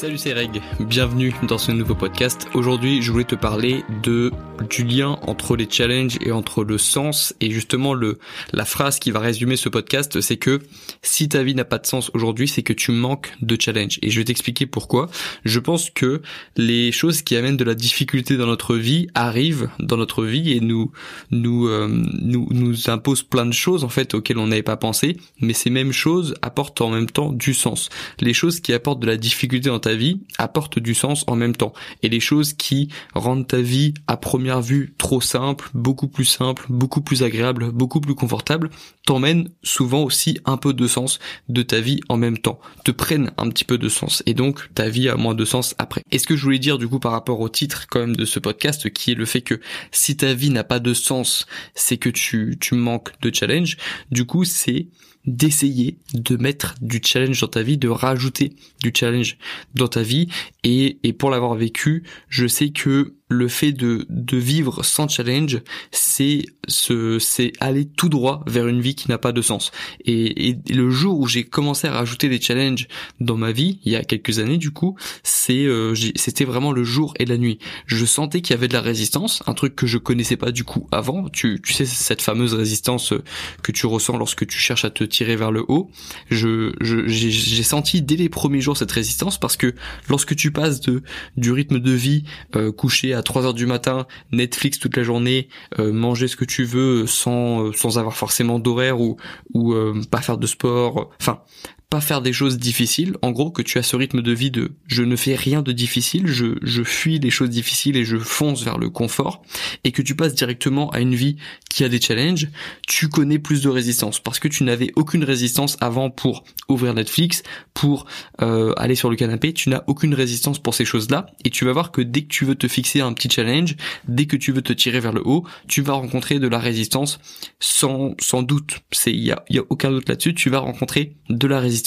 Salut c'est Reg, bienvenue dans ce nouveau podcast. Aujourd'hui je voulais te parler de du lien entre les challenges et entre le sens et justement le la phrase qui va résumer ce podcast c'est que si ta vie n'a pas de sens aujourd'hui c'est que tu manques de challenge et je vais t'expliquer pourquoi. Je pense que les choses qui amènent de la difficulté dans notre vie arrivent dans notre vie et nous nous euh, nous nous imposent plein de choses en fait auxquelles on n'avait pas pensé mais ces mêmes choses apportent en même temps du sens. Les choses qui apportent de la difficulté dans ta vie apporte du sens en même temps. Et les choses qui rendent ta vie à première vue trop simple, beaucoup plus simple, beaucoup plus agréable, beaucoup plus confortable, t'emmènent souvent aussi un peu de sens de ta vie en même temps, te prennent un petit peu de sens. Et donc ta vie a moins de sens après. Et ce que je voulais dire du coup par rapport au titre quand même de ce podcast, qui est le fait que si ta vie n'a pas de sens, c'est que tu, tu manques de challenge. Du coup, c'est d'essayer de mettre du challenge dans ta vie, de rajouter du challenge dans ta vie. Et, et pour l'avoir vécu, je sais que le fait de, de vivre sans challenge, c'est ce, c'est aller tout droit vers une vie qui n'a pas de sens. Et, et le jour où j'ai commencé à rajouter des challenges dans ma vie, il y a quelques années du coup, c'est, euh, c'était vraiment le jour et la nuit. Je sentais qu'il y avait de la résistance, un truc que je connaissais pas du coup avant. Tu, tu sais cette fameuse résistance que tu ressens lorsque tu cherches à te tirer vers le haut. Je, je j'ai, senti dès les premiers jours cette résistance parce que lorsque tu passes de du rythme de vie euh, couché à à 3 heures du matin, Netflix toute la journée, euh, manger ce que tu veux sans euh, sans avoir forcément d'horaire ou ou euh, pas faire de sport, enfin pas faire des choses difficiles, en gros que tu as ce rythme de vie de je ne fais rien de difficile, je, je fuis les choses difficiles et je fonce vers le confort, et que tu passes directement à une vie qui a des challenges, tu connais plus de résistance, parce que tu n'avais aucune résistance avant pour ouvrir Netflix, pour euh, aller sur le canapé, tu n'as aucune résistance pour ces choses-là, et tu vas voir que dès que tu veux te fixer un petit challenge, dès que tu veux te tirer vers le haut, tu vas rencontrer de la résistance sans, sans doute, c'est il y a, y a aucun doute là-dessus, tu vas rencontrer de la résistance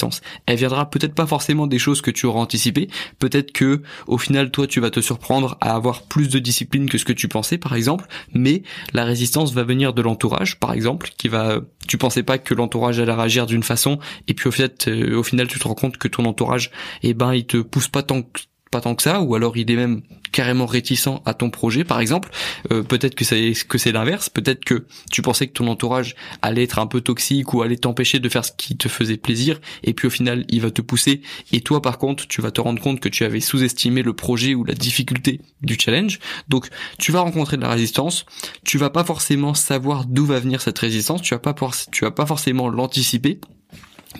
elle viendra peut-être pas forcément des choses que tu auras anticipées, peut-être que au final toi tu vas te surprendre à avoir plus de discipline que ce que tu pensais par exemple, mais la résistance va venir de l'entourage par exemple, qui va tu pensais pas que l'entourage allait réagir d'une façon et puis au fait euh, au final tu te rends compte que ton entourage eh ben il te pousse pas tant que pas tant que ça, ou alors il est même carrément réticent à ton projet, par exemple. Euh, peut-être que c'est que c'est l'inverse. Peut-être que tu pensais que ton entourage allait être un peu toxique ou allait t'empêcher de faire ce qui te faisait plaisir, et puis au final il va te pousser. Et toi, par contre, tu vas te rendre compte que tu avais sous-estimé le projet ou la difficulté du challenge. Donc, tu vas rencontrer de la résistance. Tu vas pas forcément savoir d'où va venir cette résistance. Tu vas pas tu vas pas forcément l'anticiper.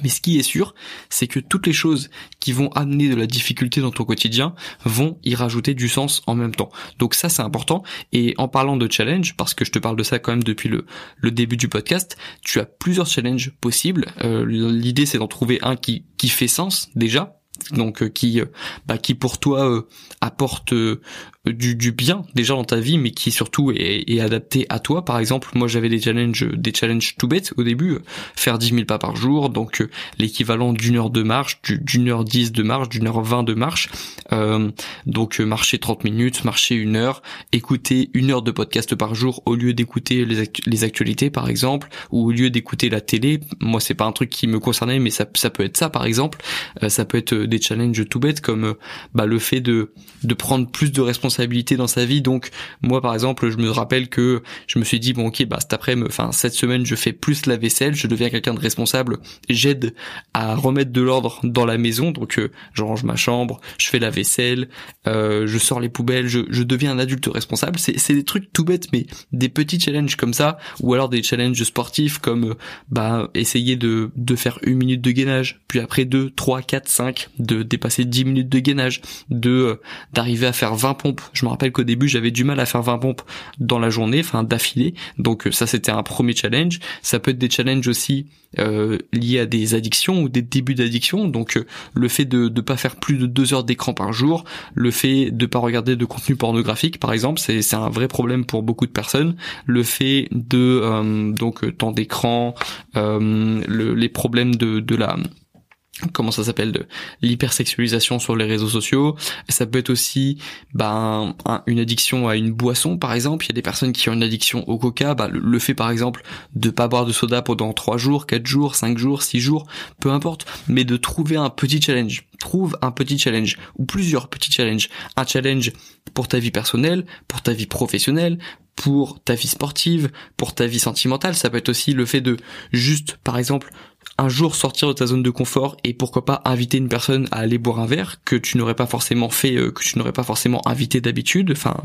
Mais ce qui est sûr, c'est que toutes les choses qui vont amener de la difficulté dans ton quotidien vont y rajouter du sens en même temps. Donc ça, c'est important. Et en parlant de challenge, parce que je te parle de ça quand même depuis le, début du podcast, tu as plusieurs challenges possibles. Euh, l'idée, c'est d'en trouver un qui, qui fait sens déjà, donc euh, qui euh, bah, qui pour toi euh, apporte du, bien déjà dans ta vie mais qui surtout est, est adapté à toi. Par exemple moi j'avais des challenges des challenges tout bêtes au début faire 10 000 pas par jour donc l'équivalent d'une heure de marche d'une heure 10 de marche d'une heure 20 de marche donc marcher 30 minutes marcher une heure écouter une heure de podcast par jour au lieu d'écouter les, actualités par exemple ou au lieu d'écouter la télé moi c'est pas un truc qui me concernait mais ça, peut être ça par exemple ça peut être des challenges tout bêtes comme euh, bah, le fait de de prendre plus de responsabilités dans sa vie. Donc moi par exemple, je me rappelle que je me suis dit bon ok bah cet après enfin cette semaine je fais plus la vaisselle, je deviens quelqu'un de responsable, j'aide à remettre de l'ordre dans la maison. Donc euh, je range ma chambre, je fais la vaisselle, euh, je sors les poubelles, je, je deviens un adulte responsable. C'est des trucs tout bêtes mais des petits challenges comme ça ou alors des challenges sportifs comme bah essayer de de faire une minute de gainage, puis après deux, trois, quatre, cinq, de dépasser 10 minutes de gainage, de euh, d'arriver à faire 20 pompes. Je me rappelle qu'au début j'avais du mal à faire 20 pompes dans la journée, enfin d'affilée. Donc euh, ça c'était un premier challenge. Ça peut être des challenges aussi euh, liés à des addictions ou des débuts d'addiction. Donc le fait de ne pas faire plus de 2 heures d'écran par jour, le fait de pas regarder de contenu pornographique par exemple, c'est un vrai problème pour beaucoup de personnes. Le fait de donc temps d'écran, les problèmes de de la comment ça s'appelle de l'hypersexualisation sur les réseaux sociaux. Ça peut être aussi ben une addiction à une boisson par exemple. Il y a des personnes qui ont une addiction au coca. Bah, le, fait par exemple de pas boire de soda pendant 3 jours 4 jours 5 jours 6 jours peu importe. Mais de trouver un petit challenge. Trouve un petit challenge ou plusieurs petits challenges. Un challenge pour ta vie personnelle pour ta vie professionnelle pour ta vie sportive, pour ta vie sentimentale, ça peut être aussi le fait de juste, par exemple, un jour sortir de ta zone de confort et pourquoi pas inviter une personne à aller boire un verre que tu n'aurais pas forcément fait, euh, que tu n'aurais pas forcément invité d'habitude. Enfin,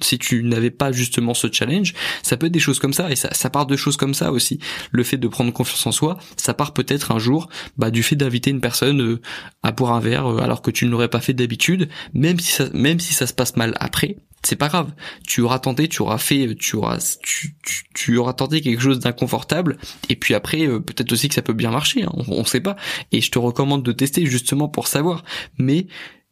si tu n'avais pas justement ce challenge, ça peut être des choses comme ça et ça, ça part de choses comme ça aussi. Le fait de prendre confiance en soi, ça part peut-être un jour bah, du fait d'inviter une personne euh, à boire un verre euh, alors que tu ne l'aurais pas fait d'habitude, même si ça, même si ça se passe mal après, c'est pas grave. Tu auras tenté, tu auras fait, tu auras, tu, tu, auras tenté quelque chose d'inconfortable. Et puis après, peut-être aussi que ça peut bien marcher. Hein, on, on sait pas. Et je te recommande de tester justement pour savoir. Mais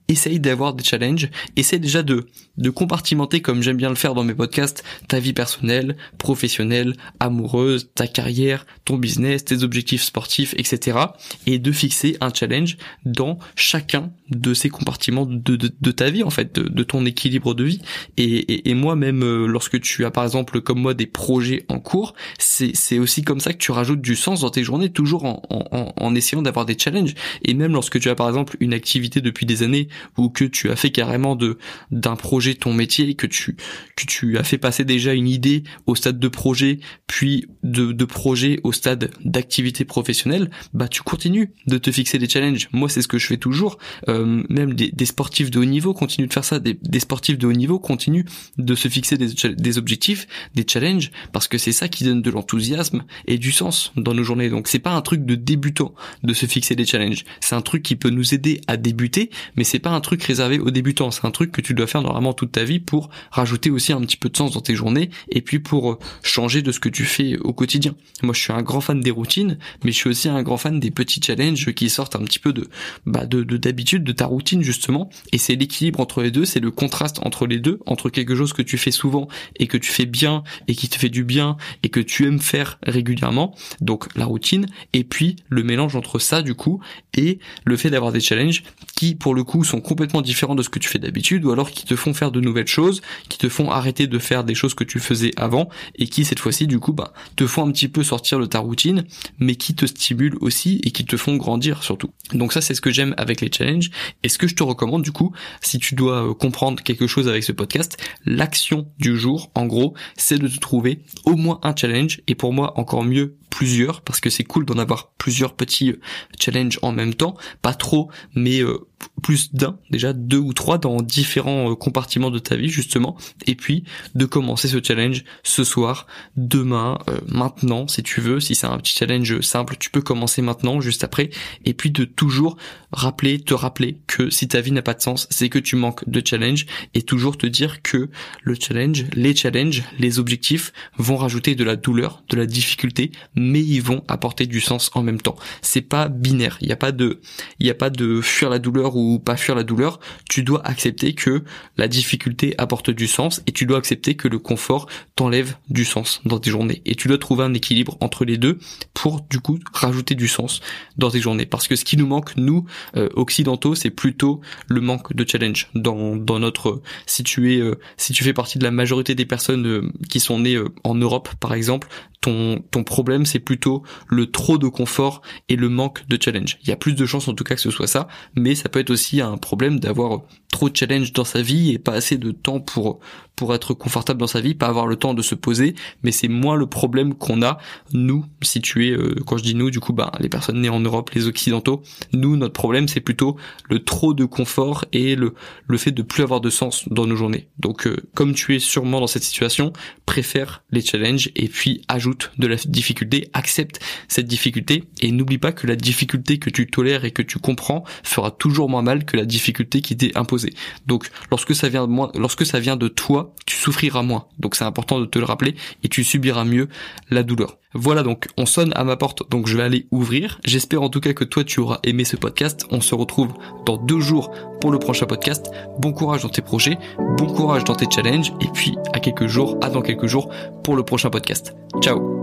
essaye d'avoir des challenges, essaye déjà de, de compartimenter, comme j'aime bien le faire dans mes podcasts, ta vie personnelle, professionnelle, amoureuse, ta carrière, ton business, tes objectifs sportifs, etc. Et de fixer un challenge dans chacun de ces compartiments de, ta vie, en fait, de, ton équilibre de vie. Et, moi, même euh, lorsque tu as, par exemple, comme moi, des projets en cours, c'est aussi comme ça que tu rajoutes du sens dans tes journées, toujours en essayant d'avoir des challenges. Et même lorsque tu as, par exemple, une activité depuis des années, ou que tu as fait carrément de d'un projet ton métier, que tu que tu as fait passer déjà une idée au stade de projet, puis de, de projet au stade d'activité professionnelle, bah tu continues de te fixer des challenges. Moi c'est ce que je fais toujours. Euh, même des, des, sportifs de haut niveau continuent de faire ça. Des, des sportifs de haut niveau continuent de se fixer des, des objectifs, des challenges, parce que c'est ça qui donne de l'enthousiasme et du sens dans nos journées. Donc c'est pas un truc de débutant de se fixer des challenges. C'est un truc qui peut nous aider à débuter, mais c'est pas un truc réservé aux débutants. C'est un truc que tu dois faire normalement toute ta vie pour rajouter aussi un petit peu de sens dans tes journées et puis pour euh, changer de ce que tu fais au quotidien. Moi, je suis un grand fan des routines, mais je suis aussi un grand fan des petits challenges qui sortent un petit peu de, bah, de, d'habitude, de ta routine justement. Et c'est l'équilibre entre les deux, c'est le contraste entre les deux, entre quelque chose que tu fais souvent et que tu fais bien et qui te fait du bien et que tu aimes faire régulièrement. Donc la routine et puis le mélange entre ça du coup et le fait d'avoir des challenges qui pour le coup sont complètement différents de ce que tu fais d'habitude ou alors qui te font faire de nouvelles choses, qui te font arrêter de faire des choses que tu faisais avant et qui cette fois-ci du coup bah te font un petit peu sortir de ta routine mais qui te stimulent aussi et qui te font grandir surtout. Donc ça c'est ce que j'aime avec les challenges et ce que je te recommande du coup si tu dois euh, comprendre quelque chose avec ce podcast, l'action du jour en gros c'est de te trouver au moins un challenge et pour moi encore mieux plusieurs parce que c'est cool d'en avoir plusieurs petits euh, challenges en même temps, pas trop mais euh, plus d'un, déjà deux ou trois dans différents euh, compartiments de ta vie justement, et puis de commencer ce challenge ce soir, demain, euh, maintenant si tu veux, si c'est un petit challenge simple, tu peux commencer maintenant, juste après, et puis de toujours rappeler, te rappeler que si ta vie n'a pas de sens, c'est que tu manques de challenge, et toujours te dire que le challenge, les challenges, les objectifs vont rajouter de la douleur, de la difficulté, mais ils vont apporter du sens en même temps. C'est pas binaire, il n'y a pas de, il n'y a pas de fuir la douleur ou pas fuir la douleur, tu dois accepter que la difficulté apporte du sens et tu dois accepter que le confort t'enlève du sens dans tes journées. Et tu dois trouver un équilibre entre les deux pour du coup rajouter du sens dans tes journées. Parce que ce qui nous manque, nous, euh, occidentaux, c'est plutôt le manque de challenge dans, notre... Si tu es, euh, si tu fais partie de la majorité des personnes euh, qui sont nées en Europe, par exemple, ton, ton problème, c'est plutôt le trop de confort et le manque de challenge. Il y a plus de chances en tout cas que ce soit ça, mais ça peut être aussi un problème d'avoir trop de challenge dans sa vie et pas assez de temps pour pour être confortable dans sa vie, pas avoir le temps de se poser, mais c'est moins le problème qu'on a nous situés euh, quand je dis nous du coup bah les personnes nées en Europe, les occidentaux, nous notre problème c'est plutôt le trop de confort et le le fait de plus avoir de sens dans nos journées. Donc euh, comme tu es sûrement dans cette situation, préfère les challenges et puis ajoute de la difficulté, accepte cette difficulté et n'oublie pas que la difficulté que tu tolères et que tu comprends fera toujours moins mal que la difficulté qui t'est imposée. Donc lorsque ça vient de moi, lorsque ça vient de toi, tu souffriras moins. Donc c'est important de te le rappeler et tu subiras mieux la douleur. Voilà donc, on sonne à ma porte, donc je vais aller ouvrir. J'espère en tout cas que toi tu auras aimé ce podcast. On se retrouve dans deux jours pour le prochain podcast. Bon courage dans tes projets, bon courage dans tes challenges, et puis à quelques jours, à dans quelques jours pour le prochain podcast. Ciao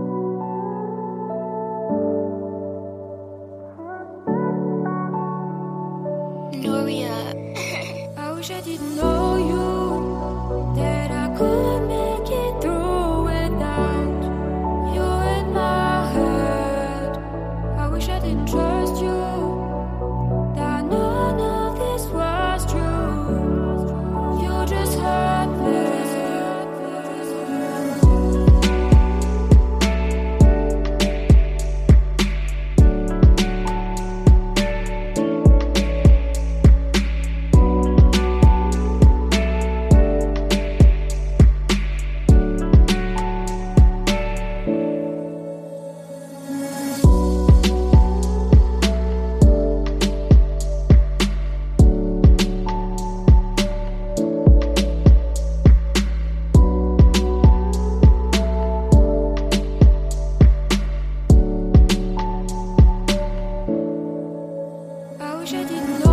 didn't know.